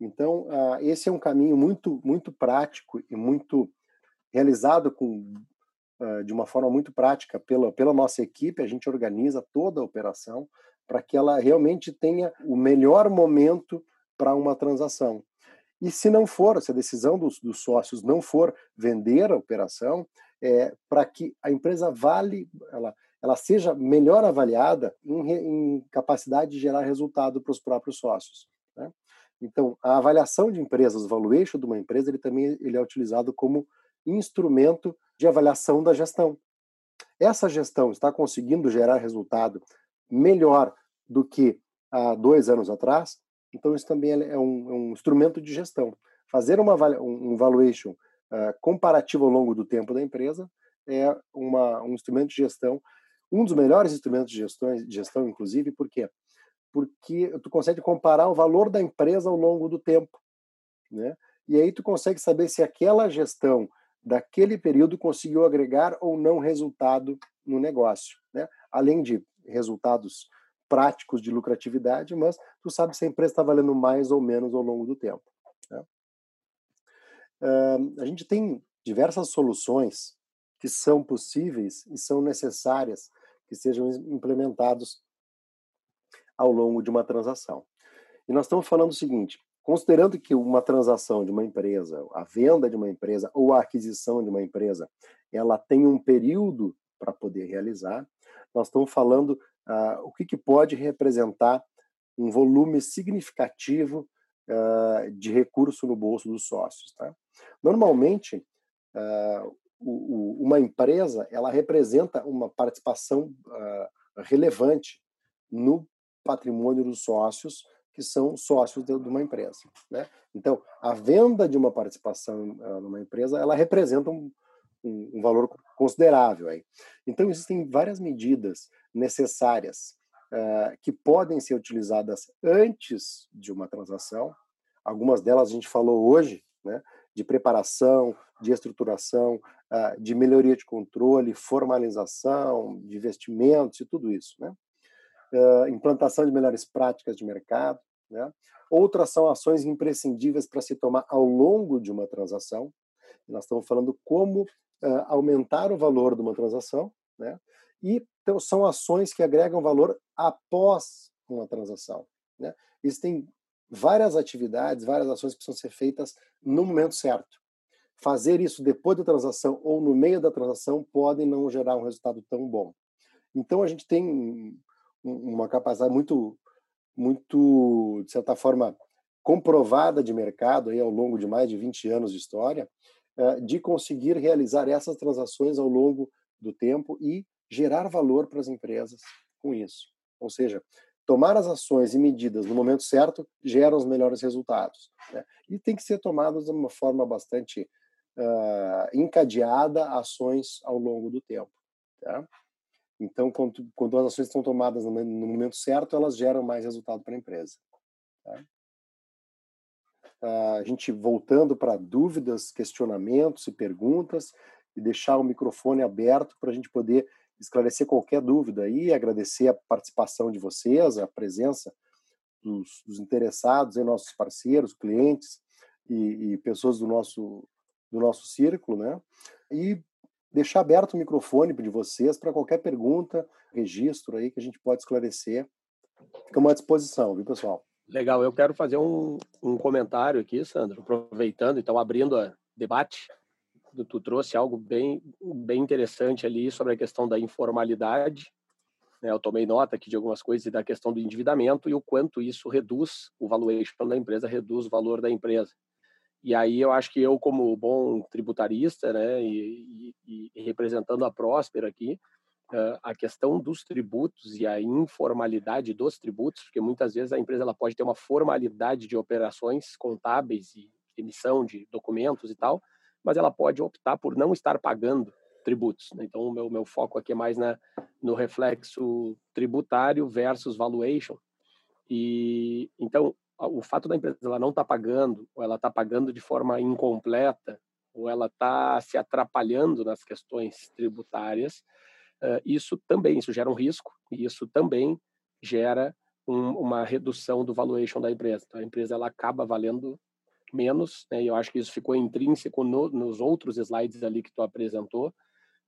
Então, uh, esse é um caminho muito, muito prático e muito realizado com de uma forma muito prática pela, pela nossa equipe, a gente organiza toda a operação para que ela realmente tenha o melhor momento para uma transação. E se não for, se a decisão dos, dos sócios não for vender a operação, é, para que a empresa vale, ela, ela seja melhor avaliada em, em capacidade de gerar resultado para os próprios sócios. Né? Então, a avaliação de empresas, o valuation de uma empresa, ele também ele é utilizado como instrumento de avaliação da gestão. Essa gestão está conseguindo gerar resultado melhor do que há dois anos atrás, então isso também é um, é um instrumento de gestão. Fazer uma, um valuation uh, comparativo ao longo do tempo da empresa é uma, um instrumento de gestão, um dos melhores instrumentos de gestão, de gestão, inclusive, por quê? Porque tu consegue comparar o valor da empresa ao longo do tempo, né? E aí tu consegue saber se aquela gestão daquele período conseguiu agregar ou não resultado no negócio, né? Além de resultados práticos de lucratividade, mas tu sabe se a empresa está valendo mais ou menos ao longo do tempo. Né? Uh, a gente tem diversas soluções que são possíveis e são necessárias que sejam implementados ao longo de uma transação. E nós estamos falando o seguinte: considerando que uma transação de uma empresa, a venda de uma empresa ou a aquisição de uma empresa, ela tem um período para poder realizar, nós estamos falando uh, o que, que, pode representar um volume significativo uh, de recurso no bolso dos sócios. Tá? Normalmente, uh, o, o, uma empresa ela representa uma participação relevante no patrimônio dos sócios que são sócios de uma empresa. Né? Então, a venda de uma participação numa empresa, ela representa um, um, um valor considerável. Aí. Então, existem várias medidas necessárias uh, que podem ser utilizadas antes de uma transação. Algumas delas a gente falou hoje, né, de preparação, de estruturação, uh, de melhoria de controle, formalização, de investimentos e tudo isso. Né? Uh, implantação de melhores práticas de mercado. Né? Outras são ações imprescindíveis para se tomar ao longo de uma transação. Nós estamos falando como uh, aumentar o valor de uma transação, né? E então, são ações que agregam valor após uma transação. Né? Existem várias atividades, várias ações que precisam ser feitas no momento certo. Fazer isso depois da transação ou no meio da transação pode não gerar um resultado tão bom. Então a gente tem uma capacidade muito, muito de certa forma comprovada de mercado aí ao longo de mais de 20 anos de história, de conseguir realizar essas transações ao longo do tempo e gerar valor para as empresas com isso. Ou seja, tomar as ações e medidas no momento certo gera os melhores resultados. Né? E tem que ser tomadas de uma forma bastante uh, encadeada ações ao longo do tempo. Tá? Então, quando, quando, as ações estão tomadas no, no, momento certo, elas geram mais resultado para a empresa. Tá? A gente voltando para dúvidas, questionamentos e perguntas e deixar o microfone aberto para a gente poder esclarecer qualquer dúvida aí, agradecer a participação de vocês, a presença dos, dos interessados, em nossos parceiros, clientes e, e, pessoas do nosso do nosso círculo, né? E deixar aberto o microfone de vocês para qualquer pergunta, registro aí que a gente pode esclarecer. Ficamos à disposição, viu, pessoal? Legal, eu quero fazer um, um comentário aqui, Sandro, aproveitando, então, abrindo a debate. Tu trouxe algo bem, bem interessante ali sobre a questão da informalidade. Né? Eu tomei nota aqui de algumas coisas e da questão do endividamento e o quanto isso reduz o valuation da empresa, reduz o valor da empresa. E aí eu acho que eu, como bom tributarista, né, e, e, e representando a Próspera aqui, a questão dos tributos e a informalidade dos tributos, porque muitas vezes a empresa ela pode ter uma formalidade de operações contábeis e emissão de documentos e tal, mas ela pode optar por não estar pagando tributos. Né? Então, o meu, meu foco aqui é mais na, no reflexo tributário versus valuation. E então, o fato da empresa ela não estar tá pagando, ou ela está pagando de forma incompleta, ou ela está se atrapalhando nas questões tributárias, isso também isso gera um risco e isso também gera um, uma redução do valuation da empresa. Então, a empresa ela acaba valendo menos, né? E eu acho que isso ficou intrínseco no, nos outros slides ali que tu apresentou,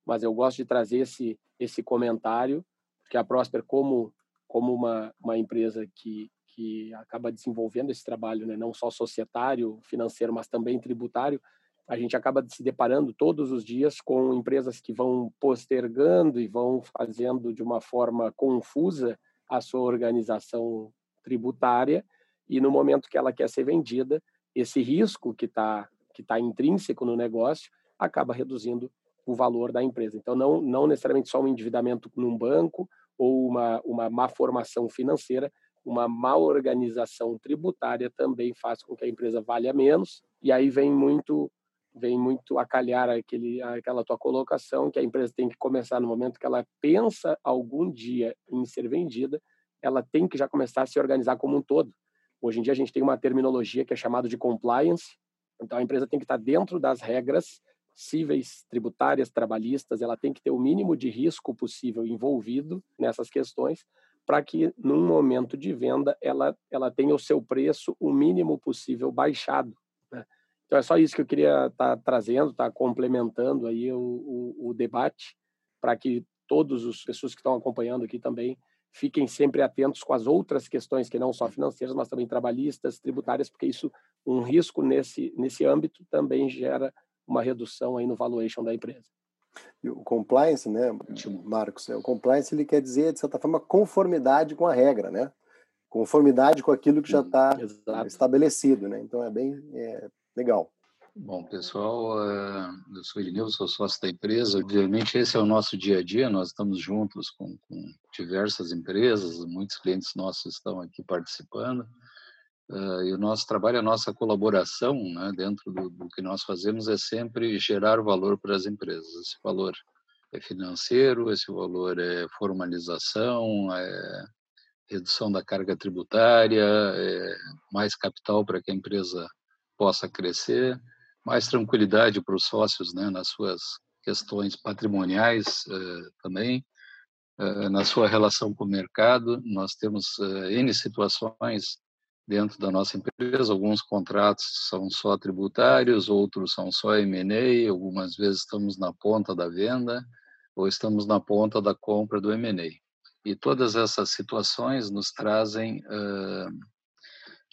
mas eu gosto de trazer esse esse comentário porque a Prosper como como uma uma empresa que que acaba desenvolvendo esse trabalho, né, não só societário, financeiro, mas também tributário, a gente acaba se deparando todos os dias com empresas que vão postergando e vão fazendo de uma forma confusa a sua organização tributária e no momento que ela quer ser vendida, esse risco que está que tá intrínseco no negócio acaba reduzindo o valor da empresa. Então, não, não necessariamente só um endividamento num banco ou uma, uma má formação financeira, uma má organização tributária também faz com que a empresa valha menos. E aí vem muito vem muito a calhar aquele, aquela tua colocação, que a empresa tem que começar no momento que ela pensa algum dia em ser vendida, ela tem que já começar a se organizar como um todo. Hoje em dia a gente tem uma terminologia que é chamada de compliance, então a empresa tem que estar dentro das regras cíveis, tributárias, trabalhistas, ela tem que ter o mínimo de risco possível envolvido nessas questões, para que num momento de venda ela ela tenha o seu preço o mínimo possível baixado. Então é só isso que eu queria estar tá trazendo, estar tá complementando aí o, o, o debate, para que todos os pessoas que estão acompanhando aqui também fiquem sempre atentos com as outras questões que não só financeiras, mas também trabalhistas, tributárias, porque isso um risco nesse nesse âmbito também gera uma redução aí no valuation da empresa. E o compliance, né, Marcos, é, o compliance ele quer dizer de certa forma conformidade com a regra, né? Conformidade com aquilo que já está estabelecido, né? Então é bem é, Legal. Bom, pessoal, eh, eu sou Irineu, sou sócio da empresa. Obviamente, esse é o nosso dia a dia. Nós estamos juntos com, com diversas empresas, muitos clientes nossos estão aqui participando. Uh, e o nosso trabalho, a nossa colaboração né, dentro do, do, que nós fazemos é sempre gerar valor para as empresas. Esse valor é financeiro, esse valor é formalização, é redução da carga tributária, é mais capital para que a empresa possa crescer, mais tranquilidade para os sócios né, nas suas questões patrimoniais eh, também, eh, na sua relação com o mercado. Nós temos eh, N situações dentro da nossa empresa, alguns contratos são só tributários, outros são só M&A, algumas vezes estamos na ponta da venda ou estamos na ponta da compra do M&A. E todas essas situações nos trazem uh,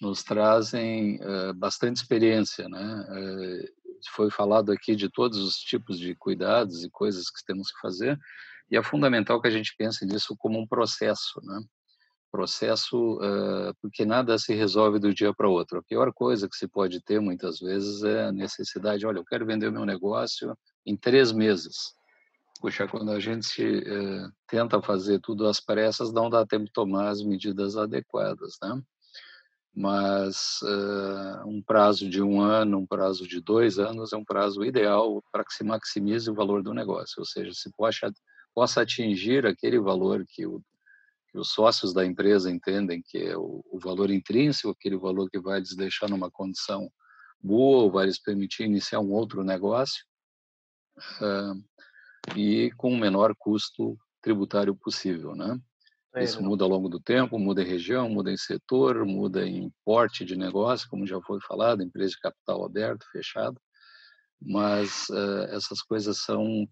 nos trazem uh, bastante experiência, né? Uh, foi falado aqui de todos os tipos de cuidados e coisas que temos que fazer, e é fundamental que a gente pense nisso como um processo, né? Processo, uh, porque nada se resolve do dia para o outro. A pior coisa que se pode ter muitas vezes é a necessidade, olha, eu quero vender o meu negócio em três meses. Puxa, quando a gente tenta fazer tudo às pressas, não dá tempo de tomar as medidas adequadas, né? Mas uh, um prazo de um ano, um prazo de dois anos é um prazo ideal para que se maximize o valor do negócio, ou seja, se possa, possa atingir aquele valor que, o, que, os sócios da empresa entendem que é o, o, valor intrínseco, aquele valor que vai lhes deixar numa condição boa ou vai lhes permitir iniciar um outro negócio uh, e com o menor custo tributário possível, né? Isso muda ao longo do tempo, muda em região, muda em setor, muda em porte de negócio, como já foi falado, empresa de capital aberto, fechado. Mas uh, essas coisas são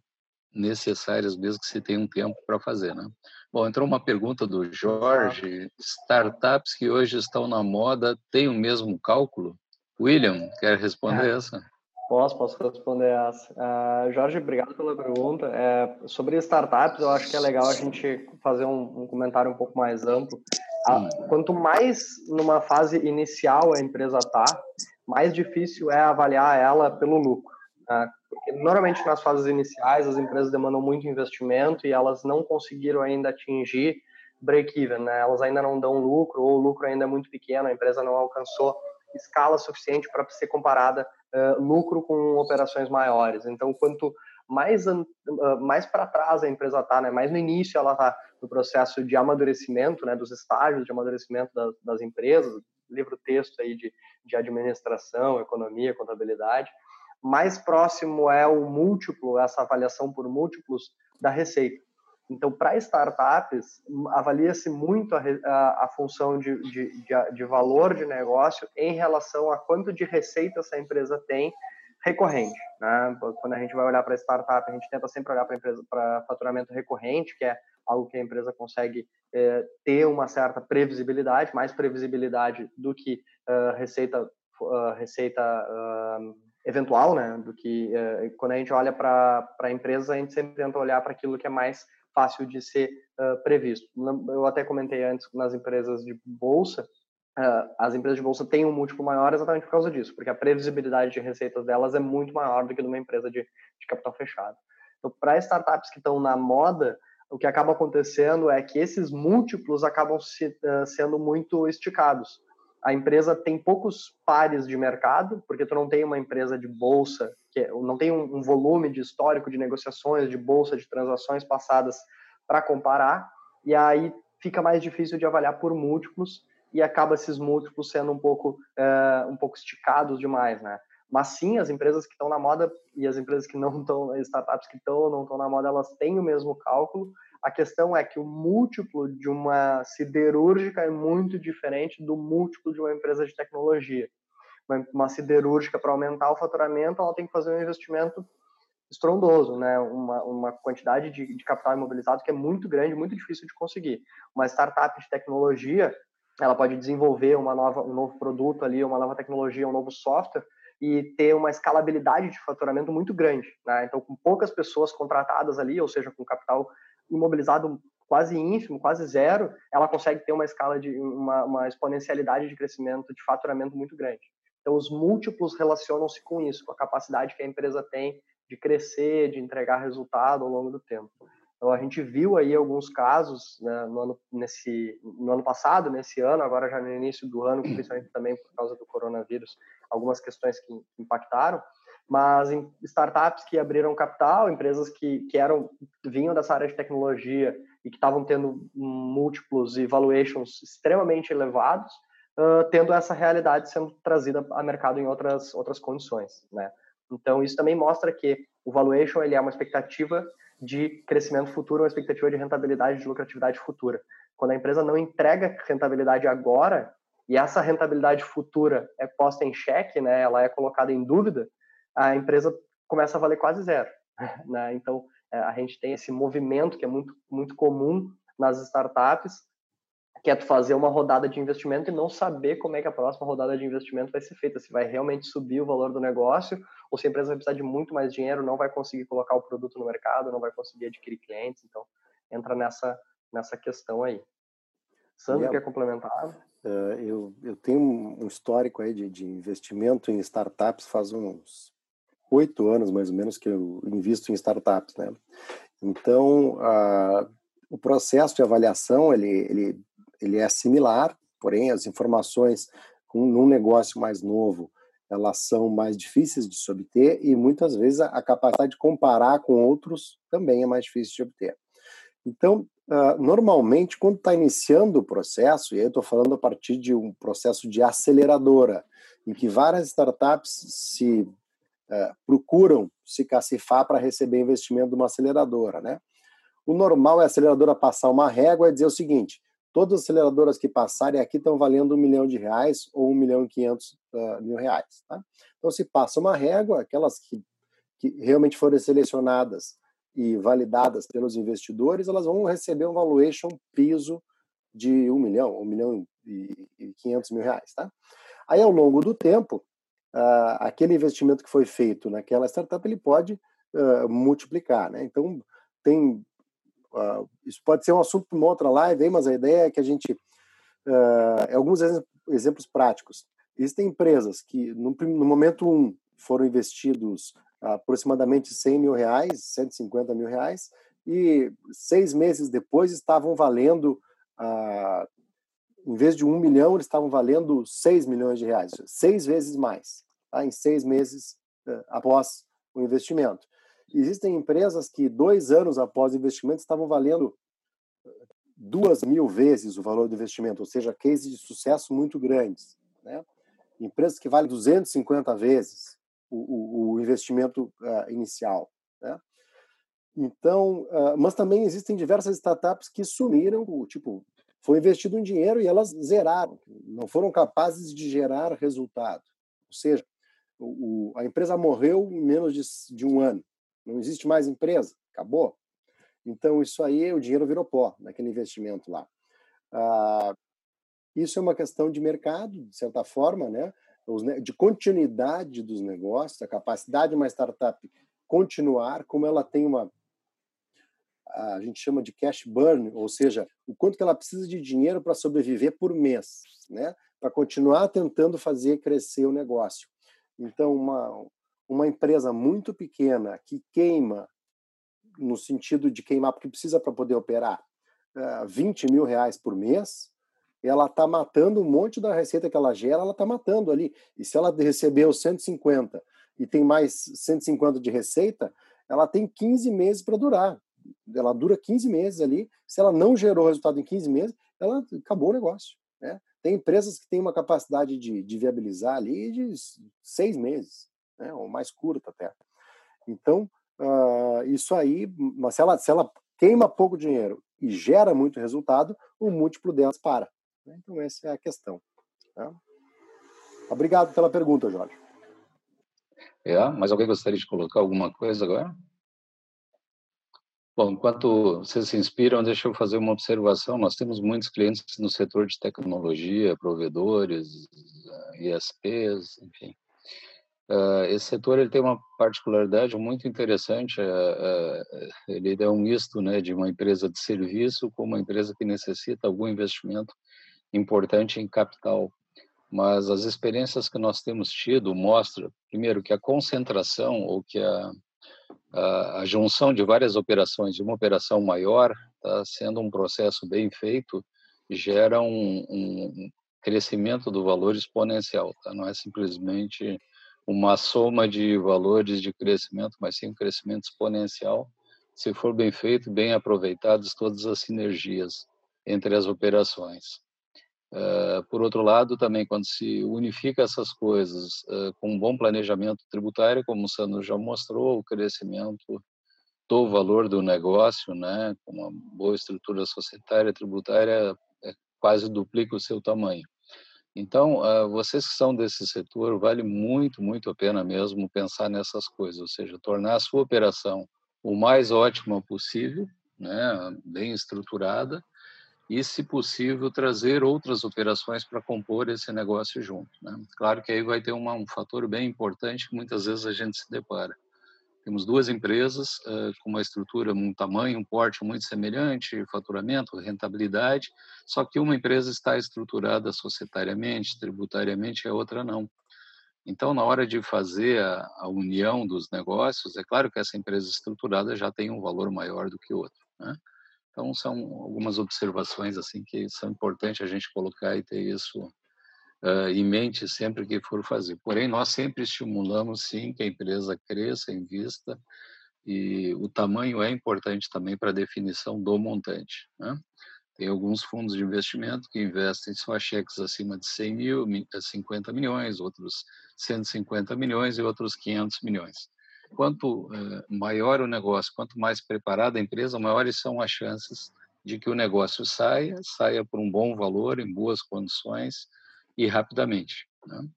necessárias mesmo que se tenha um tempo para fazer, né? Bom, entrou uma pergunta do Jorge. Startups que hoje estão na moda têm o mesmo cálculo? William, quer responder é. essa? Posso, posso responder essa. Uh, Jorge, obrigado pela pergunta. É, sobre startups, eu acho que é legal a gente fazer um, um comentário um pouco mais amplo. Quanto mais numa fase inicial a empresa está, mais difícil é avaliar ela pelo lucro. Uh, porque normalmente nas fases iniciais as empresas demandam muito investimento e elas não conseguiram ainda atingir break-even, né? elas ainda não dão lucro ou o lucro ainda é muito pequeno, a empresa não alcançou escala suficiente para ser comparada lucro com operações maiores. Então, quanto mais, uh, mais para trás a empresa está, né, mais no início ela está no processo de amadurecimento, né, dos estágios de amadurecimento das, das empresas, livro texto aí de, de administração, economia, contabilidade, mais próximo é o múltiplo, essa avaliação por múltiplos da receita. Então, para startups, avalia-se muito a, a, a função de, de, de, de, valor de negócio em relação a quanto de receita essa empresa tem recorrente. Né? Quando a gente vai olhar para startup, a gente tenta sempre olhar para faturamento recorrente, que é algo que a empresa consegue é, ter uma certa previsibilidade, mais previsibilidade do que uh, receita, uh, receita uh, eventual, né? Do que uh, quando a gente olha para a empresa, a gente sempre tenta olhar para aquilo que é mais fácil de ser uh, previsto. Eu até comentei antes nas empresas de bolsa, uh, as empresas de bolsa têm um múltiplo maior exatamente por causa disso, porque a previsibilidade de receitas delas é muito maior do que de uma empresa de, de capital fechado. Então, para startups que estão na moda, o que acaba acontecendo é que esses múltiplos acabam se, uh, sendo muito esticados a empresa tem poucos pares de mercado, porque tu não tem uma empresa de bolsa, que é, não tem um, um volume de histórico de negociações, de bolsa, de transações passadas para comparar, e aí fica mais difícil de avaliar por múltiplos e acaba esses múltiplos sendo um pouco uh, um pouco esticados demais, né? Mas sim, as empresas que estão na moda e as empresas que não estão, startups que estão ou não estão na moda, elas têm o mesmo cálculo, a questão é que o múltiplo de uma siderúrgica é muito diferente do múltiplo de uma empresa de tecnologia. Uma, siderúrgica, para aumentar o faturamento, ela tem que fazer um investimento estrondoso, né? uma, uma quantidade de, de capital imobilizado que é muito grande, muito difícil de conseguir. Uma startup de tecnologia, ela pode desenvolver uma nova, um novo produto ali, uma nova tecnologia, um novo software, e ter uma escalabilidade de faturamento muito grande. Né? Então, com poucas pessoas contratadas ali, ou seja, com capital imobilizado quase ínfimo, quase zero, ela consegue ter uma escala de uma, uma exponencialidade de crescimento, de faturamento muito grande. Então, os múltiplos relacionam-se com isso, com a capacidade que a empresa tem de crescer, de entregar resultado ao longo do tempo. Então, a gente viu aí alguns casos né, no, ano, nesse, no ano passado, nesse ano, agora já no início do ano, principalmente também por causa do coronavírus, algumas questões que impactaram, mas em startups que abriram capital, empresas que, que eram vinham dessa área de tecnologia e que estavam tendo múltiplos e valuations extremamente elevados, uh, tendo essa realidade sendo trazida a mercado em outras outras condições, né? Então isso também mostra que o valuation ele é uma expectativa de crescimento futuro, uma expectativa de rentabilidade, de lucratividade futura. Quando a empresa não entrega rentabilidade agora e essa rentabilidade futura é posta em xeque, né? Ela é colocada em dúvida a empresa começa a valer quase zero. Né? Então, é, a gente tem esse movimento que é muito, muito comum nas startups, que é tu fazer uma rodada de investimento e não saber como é que a próxima rodada de investimento vai ser feita, se vai realmente subir o valor do negócio, ou se a empresa vai precisar de muito mais dinheiro, não vai conseguir colocar o produto no mercado, não vai conseguir adquirir clientes, então entra nessa, nessa questão aí. Sandro, quer complementar? Uh, eu, eu tenho um histórico aí de, de investimento em startups faz uns oito anos, mais ou menos, que eu invisto em startups, né? Então, a, o processo de avaliação, ele, ele, ele é similar, porém, as informações num negócio mais novo, elas são mais difíceis de se obter e, muitas vezes, a, a capacidade de comparar com outros também é mais difícil de obter. Então, Uh, normalmente, quando está iniciando o processo, e aí eu estou falando a partir de um processo de aceleradora, em que várias startups se é, procuram se cacifar para receber investimento de uma aceleradora, né? O normal é a aceleradora passar uma régua e dizer o seguinte: todas as aceleradoras que passarem aqui estão valendo um milhão de reais ou um milhão e quinhentos uh, mil reais. Tá? Então, se passa uma régua, aquelas que, que realmente foram selecionadas e validadas pelos investidores, elas vão receber um valuation piso de um milhão, um milhão e quinhentos mil reais. Tá? Aí, ao longo do tempo, uh, aquele investimento que foi feito naquela startup ele pode uh, multiplicar, né? Então tem uh, isso pode ser um assunto para uma outra live, mas a ideia é que a gente uh, alguns exemplos práticos. Existem empresas que no, no momento um foram investidos aproximadamente 100 mil reais, 150 mil reais, e seis meses depois estavam valendo, em vez de um milhão, eles estavam valendo 6 milhões de reais, seis vezes mais tá? em seis meses uh, após o investimento. Existem empresas que dois anos após o investimento estavam valendo duas mil vezes o valor do investimento, ou seja, cases de sucesso muito grandes. Né? Empresas que valem 250 vezes o, o, o investimento uh, inicial. Né? Então, uh, mas também existem diversas startups que sumiram, tipo, foi investido um dinheiro e elas zeraram, não foram capazes de gerar resultado. Ou seja, o, a empresa morreu em menos de, de um ano. Não existe mais empresa, acabou. Então, isso aí, o dinheiro virou pó naquele investimento lá. Ah, isso é uma questão de mercado, de certa forma, né? de continuidade dos negócios, a capacidade de uma startup continuar, como ela tem uma a gente chama de cash burn, ou seja, o quanto que ela precisa de dinheiro para sobreviver por mês, né? Para continuar tentando fazer crescer o negócio. Então, uma, uma empresa muito pequena que queima, no sentido de queimar, porque precisa para poder operar, 20 eh, mil reais por mês, ela está matando um monte da receita que ela gera, ela está matando ali. E se ela recebeu 150 e tem mais 150 de receita, ela tem 15 meses para durar. Ela dura 15 meses ali. Se ela não gerou resultado em 15 meses, ela acabou o negócio. Né? Tem empresas que têm uma capacidade de, de viabilizar ali de seis meses, né? ou mais curta até. Então, uh, isso aí, mas se ela, se ela queima pouco dinheiro e gera muito resultado, o múltiplo delas para. Né? Então, essa é a questão. Tá? Obrigado pela pergunta, Jorge. É, mas alguém gostaria de colocar alguma coisa agora? Bom, enquanto vocês se inspiram, deixa eu fazer uma observação. Nós temos muitos clientes no setor de tecnologia, provedores, ISPs, enfim. Uh, esse setor ele tem uma particularidade muito interessante. Uh, ele é um misto né, de uma empresa de serviço com uma empresa que necessita algum investimento importante em capital. Mas as experiências que nós temos tido mostram, primeiro, que a concentração ou que a, a, junção de várias operações de uma operação maior, tá, sendo um processo bem feito, gera um, um crescimento do valor exponencial. Tá? Não é simplesmente uma soma de valores de crescimento, mas sim um crescimento exponencial, se for bem feito, bem aproveitadas todas as sinergias entre as operações. Uh, por outro lado, também quando se unifica essas coisas uh, com um bom planejamento tributário, como o Sandro já mostrou, o crescimento do valor do negócio, né, com uma boa estrutura societária tributária, é, quase duplica o seu tamanho. Então, uh, vocês que são desse setor, vale muito, muito a pena mesmo pensar nessas coisas, ou seja, tornar a sua operação o mais ótima possível, né, bem estruturada, e, se possível, trazer outras operações para compor esse negócio junto. Né? Claro que aí vai ter uma, um fator bem importante que muitas vezes a gente se depara. Temos duas empresas uh, com uma estrutura, um tamanho, um porte muito semelhante, faturamento, rentabilidade, só que uma empresa está estruturada societariamente, tributariamente, e a outra não. Então, na hora de fazer a, a união dos negócios, é claro que essa empresa estruturada já tem um valor maior do que outra. Né? Então, são algumas observações assim que são importantes a gente colocar e ter isso uh, em mente sempre que for fazer. Porém, nós sempre estimulamos, sim, que a empresa cresça, invista, e o tamanho é importante também para a definição do montante. Né? Tem alguns fundos de investimento que investem só cheques acima de 100 mil, 50 milhões, outros 150 milhões e outros 500 milhões quanto eh, maior o negócio, quanto mais preparada a empresa, maiores são as chances de que o negócio saia, saia por um bom valor, em boas condições e rapidamente. Né?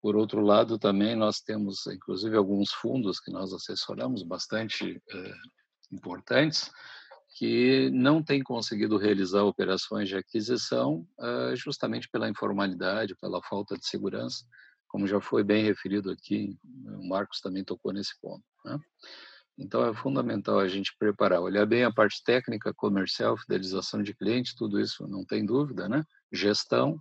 Por outro lado, também nós temos, inclusive, alguns fundos que nós assessoramos bastante eh, importantes, que não têm conseguido realizar operações de aquisição eh, justamente pela informalidade, pela falta de segurança, como já foi bem referido aqui, o Marcos também tocou nesse ponto. Né? Então, é fundamental a gente preparar, olhar bem a parte técnica, comercial, fidelização de cliente, tudo isso não tem dúvida, né? Gestão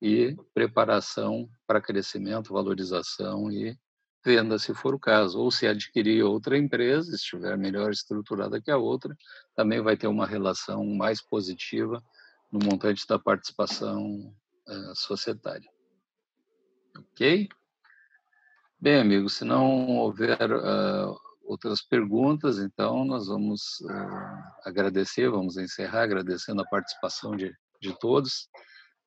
e preparação para crescimento, valorização e venda, se for o caso. Ou se adquirir outra empresa, estiver melhor estruturada que a outra, também vai ter uma relação mais positiva no montante da participação uh, societária. Ok? Bem, amigos, se não houver uh, outras perguntas, então nós vamos uh, agradecer, vamos encerrar agradecendo a participação de, de todos.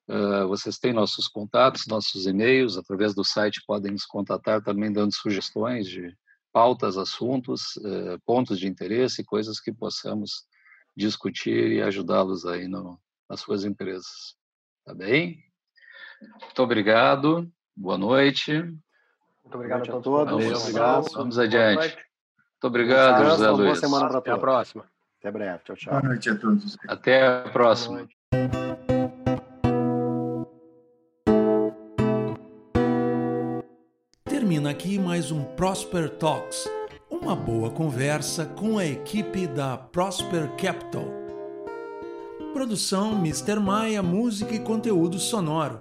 Uh, vocês têm nossos contatos, nossos e-mails, através do site podem nos contatar também dando sugestões de pautas, assuntos, pontos de interesse, coisas que possamos discutir e ajudá-los aí no, nas suas empresas. Tá bem? Muito obrigado. Boa noite. Muito obrigado a todos. Vamos, vamos, vamos adiante. Muito obrigado, José Luiz. Boa semana para Até a próxima. Até breve. Tchau, tchau. Boa noite a todos. Até a próxima. termina aqui mais um Prosper Talks, uma boa conversa com a equipe da Prosper Capital. Produção Mr. Maia, música e conteúdo sonoro